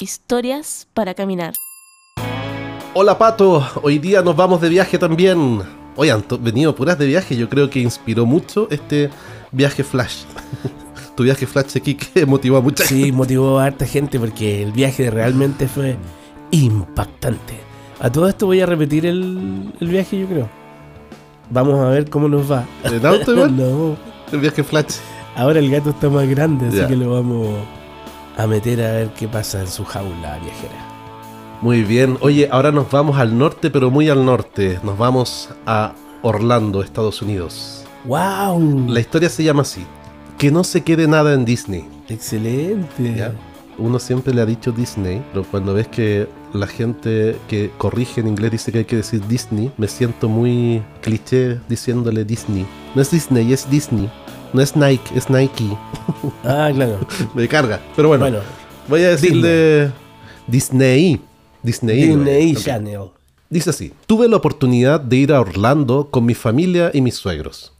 Historias para caminar. Hola Pato, hoy día nos vamos de viaje también. Hoy han venido puras de viaje, yo creo que inspiró mucho este viaje Flash. tu viaje Flash aquí que motivó a mucha gente. Sí, motivó a harta gente porque el viaje realmente fue impactante. A todo esto voy a repetir el, el viaje, yo creo. Vamos a ver cómo nos va. ¿En auto igual? No, El viaje Flash. ahora el gato está más grande, así Ya. que lo vamos a meter a ver qué pasa en su jaula viajera. Muy bien, oye, ahora nos vamos al norte, pero muy al norte. Nos vamos a Orlando, Estados Unidos. ¡Wow! La historia se llama así. Que no se quede nada en Disney. Excelente. Ya. Uno siempre le ha dicho Disney, pero cuando ves que la gente que corrige en inglés dice que hay que decir Disney, me siento muy cliché diciéndole Disney. No es Disney, es Disney. No es Nike, es Nike. Ah, claro. Me carga. Pero bueno, Bueno, voy a decirle Disney. Disney. Disney. Channel. Dice así, tuve la oportunidad de ir a Orlando con mi familia y mis suegros.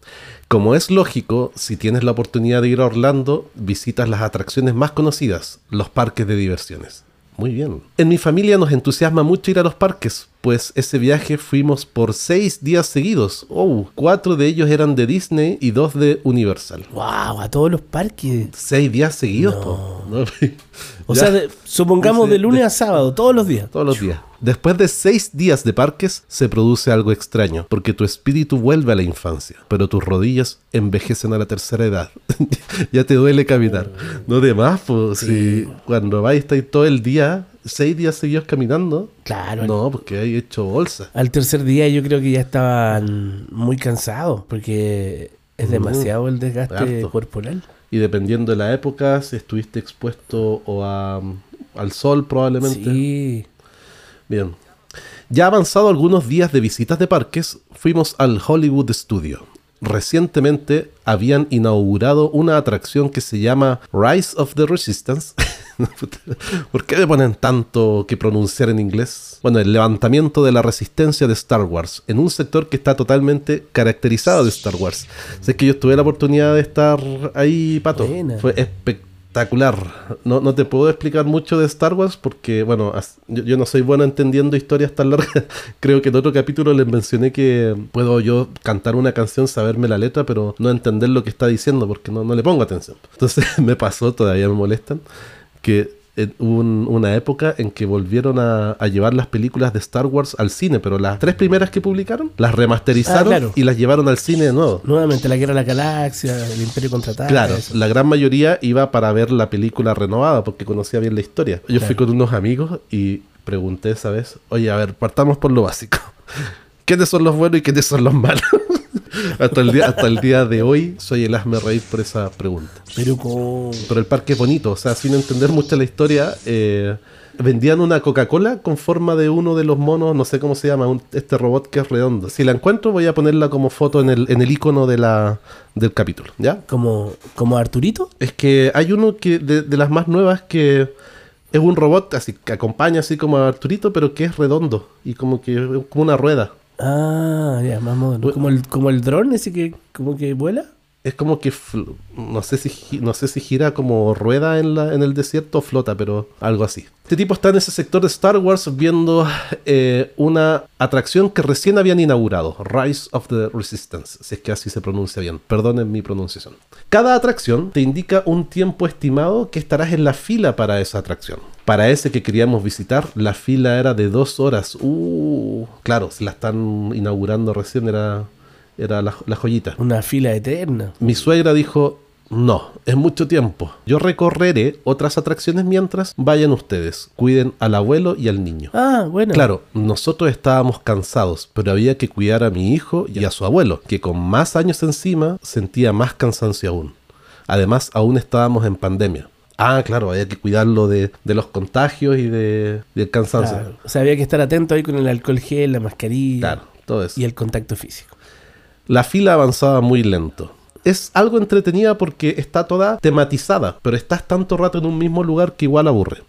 Como es lógico, si tienes la oportunidad de ir a Orlando, visitas las atracciones más conocidas, los parques de diversiones. Muy bien. En mi familia nos entusiasma mucho ir a los parques, pues ese viaje fuimos por seis días seguidos. Oh, cuatro de ellos eran de Disney y dos de Universal. ¡Wow! A todos los parques. Seis días seguidos, No. po. No, O ya. sea, de- supongamos Dice- de lunes a sábado, todos los días. Todos los días. Después de seis días de parques, se produce algo extraño, porque tu espíritu vuelve a la infancia, pero tus rodillas envejecen a la tercera edad. ya te duele caminar. No de más, pues, si cuando vais estáis todo el día, seis días seguidos caminando, Claro. no, porque hay hecho bolsa. Al tercer día yo creo que ya estaban muy cansados porque es Mm. demasiado el desgaste Harto. corporal. Y dependiendo de la época, si estuviste expuesto o a, al sol probablemente. Sí. Bien. Ya avanzado algunos días de visitas de parques, fuimos al Hollywood Studio. Recientemente habían inaugurado una atracción que se llama Rise of the Resistance. ¿Por qué me ponen tanto que pronunciar en inglés? Bueno, el levantamiento de la resistencia de Star Wars en un sector que está totalmente caracterizado de Star Wars. Sé que yo tuve la oportunidad de estar ahí, Pato. Buena. Fue espectacular. No, no te puedo explicar mucho de Star Wars porque, bueno, yo, yo no soy bueno entendiendo historias tan largas. Creo que en otro capítulo les mencioné que puedo yo cantar una canción, saberme la letra, pero no entender lo que está diciendo porque no, no le pongo atención. Entonces me pasó, todavía me molestan, que hubo un- una época en que volvieron a, a llevar las películas de Star Wars al cine, pero las tres primeras que publicaron las remasterizaron Ah, claro. y las llevaron al cine de nuevo. Nuevamente la guerra de la galaxia, el imperio contraataca. Claro, eso. la gran mayoría iba para ver la película renovada porque conocía bien la historia. Yo fui con unos amigos y pregunté esa vez, oye, a ver, partamos por lo básico. ¿Quiénes son los buenos y quiénes son los malos? hasta, el día, hasta el día de hoy soy el hazme reír por esa pregunta. Pero con... Pero el parque es bonito, o sea, sin entender mucho la historia, eh, vendían una Coca-Cola con forma de uno de los monos, no sé cómo se llama, un- este robot que es redondo. Si la encuentro voy a ponerla como foto en el, en el icono de la, del capítulo, ¿ya? Como, como Arturito. Es que hay uno que de, de las más nuevas que es un robot así que acompaña así como a Arturito, pero que es redondo y como que es como una rueda. Ah, ya, más moderno. Como el, como el dron ese que como que vuela. Es como que no sé si no sé si gira como rueda en la en el desierto o flota, pero algo así. Este tipo está en ese sector de Star Wars viendo eh, una atracción que recién habían inaugurado, Rise of the Resistance, si es que así se pronuncia bien. Perdonen mi pronunciación. Cada atracción te indica un tiempo estimado que estarás en la fila para esa atracción. Para ese que queríamos visitar, la fila era de dos horas. Uh, claro, si la están inaugurando recién era, era la, la joyita. Una fila eterna. Mi suegra dijo, no, es mucho tiempo. Yo recorreré otras atracciones mientras vayan ustedes. Cuiden al abuelo y al niño. Ah, bueno. Claro, nosotros estábamos cansados, pero había que cuidar a mi hijo y a su abuelo, que con más años encima sentía más cansancio aún. Además, aún estábamos en pandemia. Ah, claro, había que cuidarlo de, de los contagios y de, del cansancio. Claro. O sea, había que estar atento ahí con el alcohol gel, la mascarilla Claro, todo eso. y el contacto físico. La fila avanzaba muy lento. Es algo entretenida porque está toda tematizada, pero estás tanto rato en un mismo lugar que igual aburre.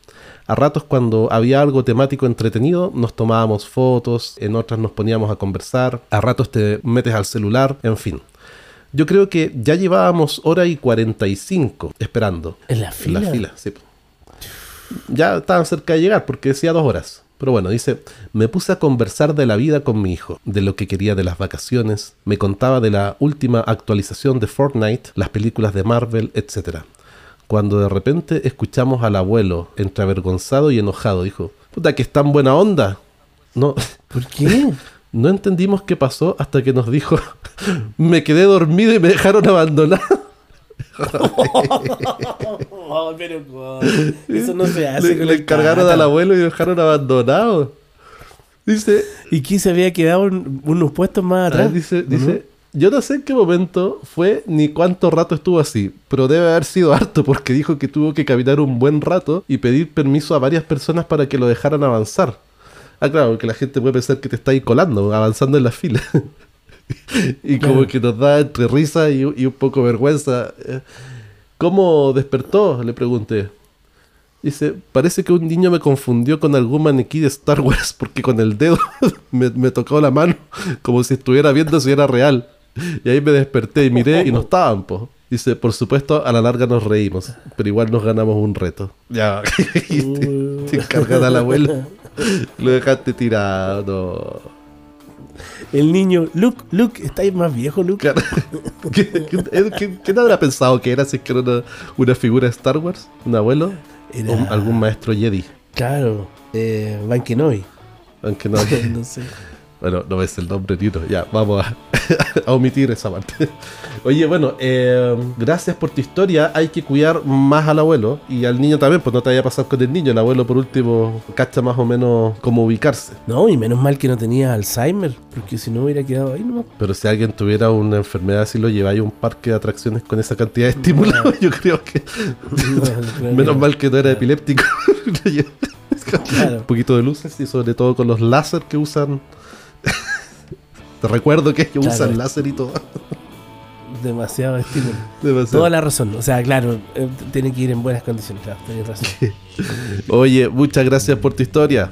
A ratos cuando había algo temático entretenido nos tomábamos fotos, en otras nos poníamos a conversar, a ratos te metes al celular, en fin. Yo creo que ya llevábamos hora y 45 esperando. En la En fila. la fila, sí. Ya estaban cerca de llegar porque decía dos horas. Pero bueno, dice, me puse a conversar de la vida con mi hijo, de lo que quería de las vacaciones, me contaba de la última actualización de Fortnite, las películas de Marvel, etc. Cuando de repente escuchamos al abuelo, entre avergonzado y enojado, dijo, puta que es tan buena onda. No, ¿Por qué? no entendimos qué pasó hasta que nos dijo, me quedé dormido y me dejaron abandonado. Oh, pero eso no se hace. Le, encargaron al abuelo y lo dejaron abandonado. Dice, ¿Y quién se había quedado un- unos puestos más Ah, atrás? dice, ¿O dice, yo no sé en qué momento fue ni cuánto rato estuvo así, pero debe haber sido harto porque dijo que tuvo que caminar un buen rato y pedir permiso a varias personas para que lo dejaran avanzar. Ah, claro, porque la gente puede pensar que te está ahí colando, avanzando en la fila. y como que nos da entre risa y, y un poco vergüenza. ¿Cómo despertó? Le pregunté. Dice, parece que un niño me confundió con algún maniquí de Star Wars porque con el dedo me, me tocó la mano como si estuviera viendo si era real. Y ahí me desperté y miré y no estaban, po. Dice, por supuesto, a la larga nos reímos, pero igual nos ganamos un reto. Ya, te, te encargan al abuelo. Lo dejaste tirado. El niño, Luke, Luke, ¿estáis más viejo, Luke? Claro. ¿Qué, qué, qué- habrá pensado que era si es que era una, una figura de Star Wars? ¿Un abuelo? Era- ¿O un- algún maestro Jedi? Claro, eh, Van Kenobi. No. no sé. Bueno, no ves el nombre uno. Ya, vamos a, a omitir esa parte. Oye, bueno, eh, gracias por tu historia. Hay que cuidar más al abuelo y al niño también, pues no te vaya a pasar con el niño. El abuelo, por último, cacha más o menos cómo ubicarse. No, y menos mal que no tenía Alzheimer, porque si no hubiera quedado ahí nomás. Pero si alguien tuviera una enfermedad así, lo lleváis a un parque de atracciones con esa cantidad de estímulos, yo creo que. creo Menos mal que no era epiléptico. Claro. Un poquito de luces y sobre todo con los láser que usan. Te recuerdo que ellos Claro. usan láser y todo. Demasiado estímulo. Demasiado. Toda la razón. O sea, claro, eh, tiene que ir en buenas condiciones. Claro, tenés razón. Oye, muchas gracias por tu historia.